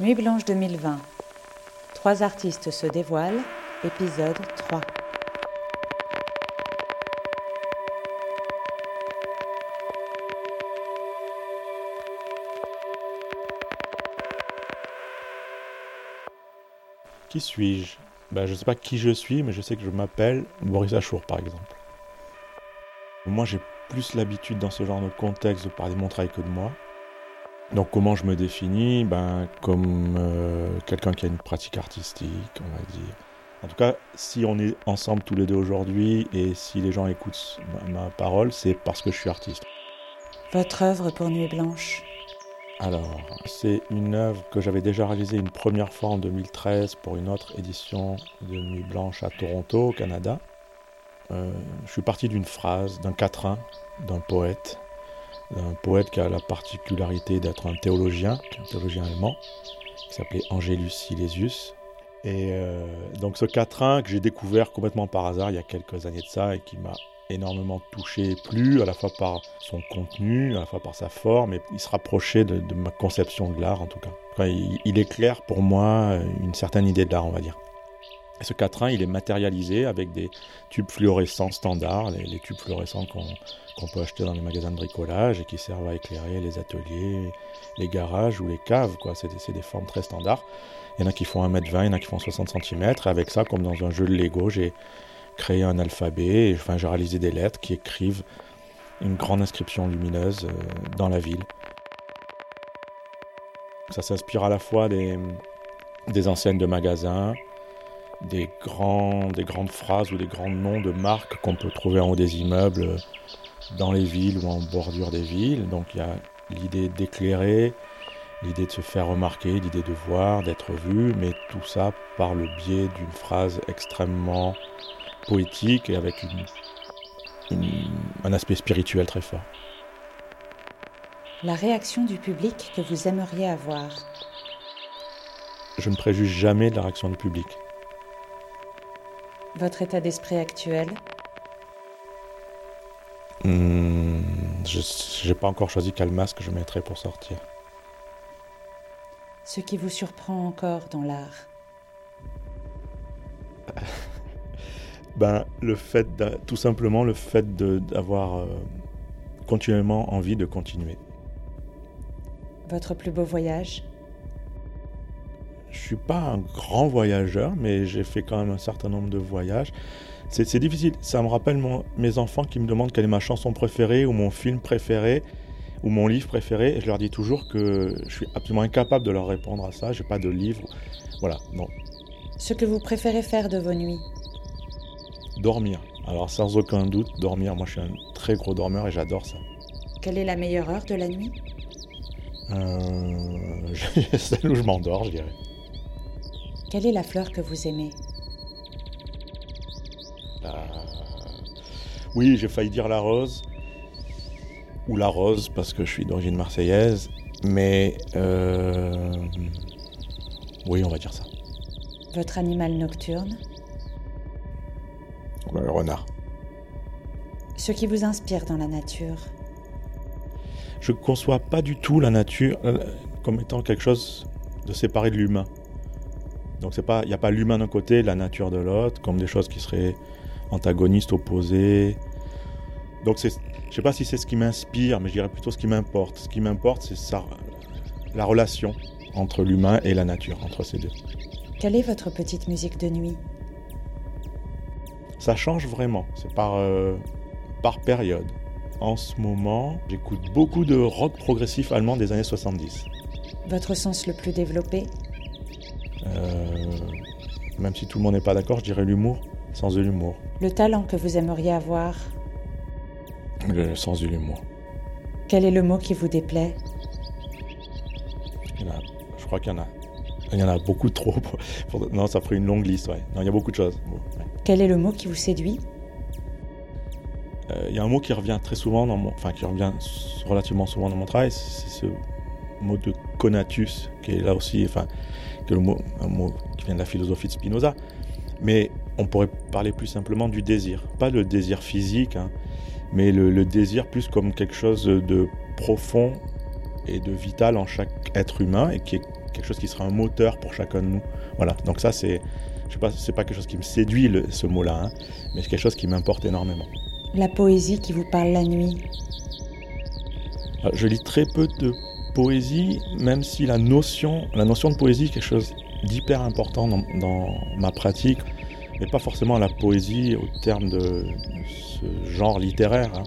Nuit Blanche 2020. Trois artistes se dévoilent, épisode 3. Qui suis-je? Ben, Je ne sais pas qui je suis, mais je sais que je m'appelle Boris Achour, par exemple. Moi, j'ai plus l'habitude dans ce genre de contexte de parler de mon travail que de moi. Donc comment je me définis? Ben, Comme euh, quelqu'un qui a une pratique artistique, on va dire. En tout cas, si on est ensemble tous les deux aujourd'hui et si les gens écoutent ma, ma parole, c'est parce que je suis artiste. Votre œuvre pour Nuit Blanche Alors, c'est une œuvre que j'avais déjà réalisée une première fois en 2013 pour une autre édition de Nuit Blanche à Toronto, au Canada. Euh, je suis parti d'une phrase, d'un quatrain, d'un poète un poète qui a la particularité d'être un théologien, un théologien allemand, qui s'appelait Angelus Silesius. Et euh, donc ce quatrain que j'ai découvert complètement par hasard il y a quelques années de ça et qui m'a énormément touché et plu, à la fois par son contenu, à la fois par sa forme, et il se rapprochait de, ma conception de l'art en tout cas. il, il éclaire pour moi une certaine idée de l'art, on va dire. Et ce quatrain, il est matérialisé avec des tubes fluorescents standards, les, tubes fluorescents qu'on peut acheter dans les magasins de bricolage et qui servent à éclairer les ateliers, les garages ou les caves. C'est des, formes très standards. Il y en a qui font 1m20, il y en a qui font 60 cm. Et avec ça, comme dans un jeu de Lego, j'ai créé un alphabet, enfin j'ai réalisé des lettres qui écrivent une grande inscription lumineuse euh, dans la ville. Ça s'inspire à la fois des, des enseignes de magasins, des, grands, des grandes phrases ou des grands noms de marques qu'on peut trouver en haut des immeubles dans les villes ou en bordure des villes. Donc il y a l'idée d'éclairer, l'idée de se faire remarquer, l'idée de voir, d'être vu, mais tout ça par le biais d'une phrase extrêmement poétique et avec un aspect spirituel très fort. La réaction du public que vous aimeriez avoir Je ne préjuge jamais de la réaction du public. Votre état d'esprit actuel hmm, Je n'ai pas encore choisi quel masque je mettrai pour sortir. Ce qui vous surprend encore dans l'art ben, le fait tout simplement le fait d'avoir euh, continuellement envie de continuer. Votre plus beau voyage je suis pas un grand voyageur, mais j'ai fait quand même un certain nombre de voyages. C'est difficile. Ça me rappelle mes enfants qui me demandent quelle est ma chanson préférée ou mon film préféré ou mon livre préféré. Et je leur dis toujours que je suis absolument incapable de leur répondre à ça. J'ai pas de livre. Voilà, non. Ce que vous préférez faire de vos nuits? Dormir. Alors sans aucun doute, dormir. Moi, je suis un très gros dormeur et j'adore ça. Quelle est la meilleure heure de la nuit? Euh, Celle où je m'endors, je dirais. Quelle est la fleur que vous aimez euh, Oui, j'ai failli dire la rose. Ou la rose, parce que je suis d'origine marseillaise. Mais euh, oui, on va dire ça. Votre animal nocturne Le renard. Ce qui vous inspire dans la nature Je ne conçois pas du tout la nature euh, comme étant quelque chose de séparé de l'humain. Donc il n'y a pas l'humain d'un côté, la nature de l'autre, comme des choses qui seraient antagonistes, opposées. Donc je ne sais pas si c'est ce qui m'inspire, mais je dirais plutôt ce qui m'importe. Ce qui m'importe, c'est la relation entre l'humain et la nature, entre ces deux. Quelle est votre petite musique de nuit? Ça change vraiment, c'est par, euh, par période. En ce moment, j'écoute beaucoup de rock progressif allemand des années 70. Votre sens le plus développé? Euh, même si tout le monde n'est pas d'accord, je dirais l'humour, sans de l'humour. Le talent que vous aimeriez avoir Le sens de l'humour. Quel est le mot qui vous déplaît? Je crois qu'il y en a. Il y en a beaucoup trop. Non, ça ferait une longue liste, ouais. Non, il y a beaucoup de choses. Quel est le mot qui vous séduit? Euh, Il y a un mot qui revient très souvent dans mon... Enfin, qui revient relativement souvent dans mon travail, c'est ce mot de conatus, qui est là aussi... Enfin, le mot, un mot qui vient de la philosophie de Spinoza. Mais on pourrait parler plus simplement du désir. Pas le désir physique, hein, mais le, désir plus comme quelque chose de profond et de vital en chaque être humain et qui est quelque chose qui sera un moteur pour chacun de nous. Voilà, donc ça c'est, je sais pas, c'est pas quelque chose qui me séduit ce mot-là, hein, mais c'est quelque chose qui m'importe énormément. La poésie qui vous parle la nuit. Euh, je lis très peu de poésie, même si la notion, de poésie est quelque chose d'hyper important dans, ma pratique, mais pas forcément la poésie au terme de, ce genre littéraire. Hein.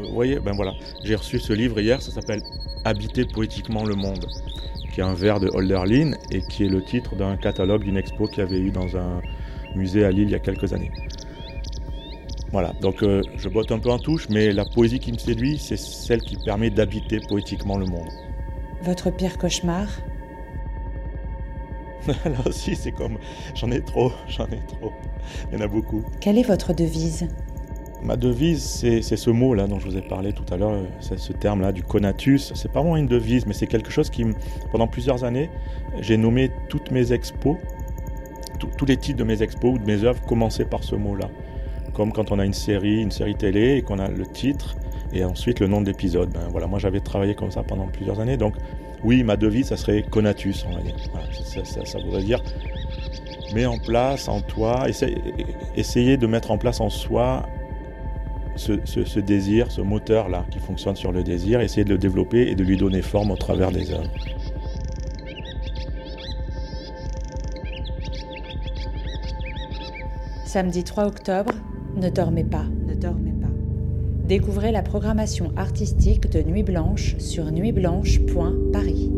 Vous voyez, ben voilà, j'ai reçu ce livre hier, ça s'appelle Habiter poétiquement le monde, qui est un vers de Holderlin et qui est le titre d'un catalogue d'une expo qu'il y avait eu dans un musée à Lille il y a quelques années. Voilà, donc euh, je botte un peu en touche, mais la poésie qui me séduit, c'est celle qui permet d'habiter poétiquement le monde. Votre pire cauchemar? Là aussi, c'est comme j'en ai trop, j'en ai trop. Il y en a beaucoup. Quelle est votre devise? Ma devise, c'est ce mot-là dont je vous ai parlé tout à l'heure, c'est ce terme-là du conatus. C'est pas vraiment une devise, mais c'est quelque chose qui, pendant plusieurs années, j'ai nommé toutes mes expos, tous les titres de mes expos ou de mes œuvres commençaient par ce mot-là. Comme quand on a une série, une série télé et qu'on a le titre et ensuite le nom de l'épisode. Ben voilà, moi j'avais travaillé comme ça pendant plusieurs années, donc oui, ma devise, ça serait conatus, on va dire. ça, voudrait dire mets en place en toi, essayer de mettre en place en soi ce, désir, ce moteur-là qui fonctionne sur le désir, essayer de le développer et de lui donner forme au travers des œuvres. Samedi 3 octobre, ne dormez pas, ne dormez pas. Découvrez la programmation artistique de Nuit Blanche sur nuitblanche.paris.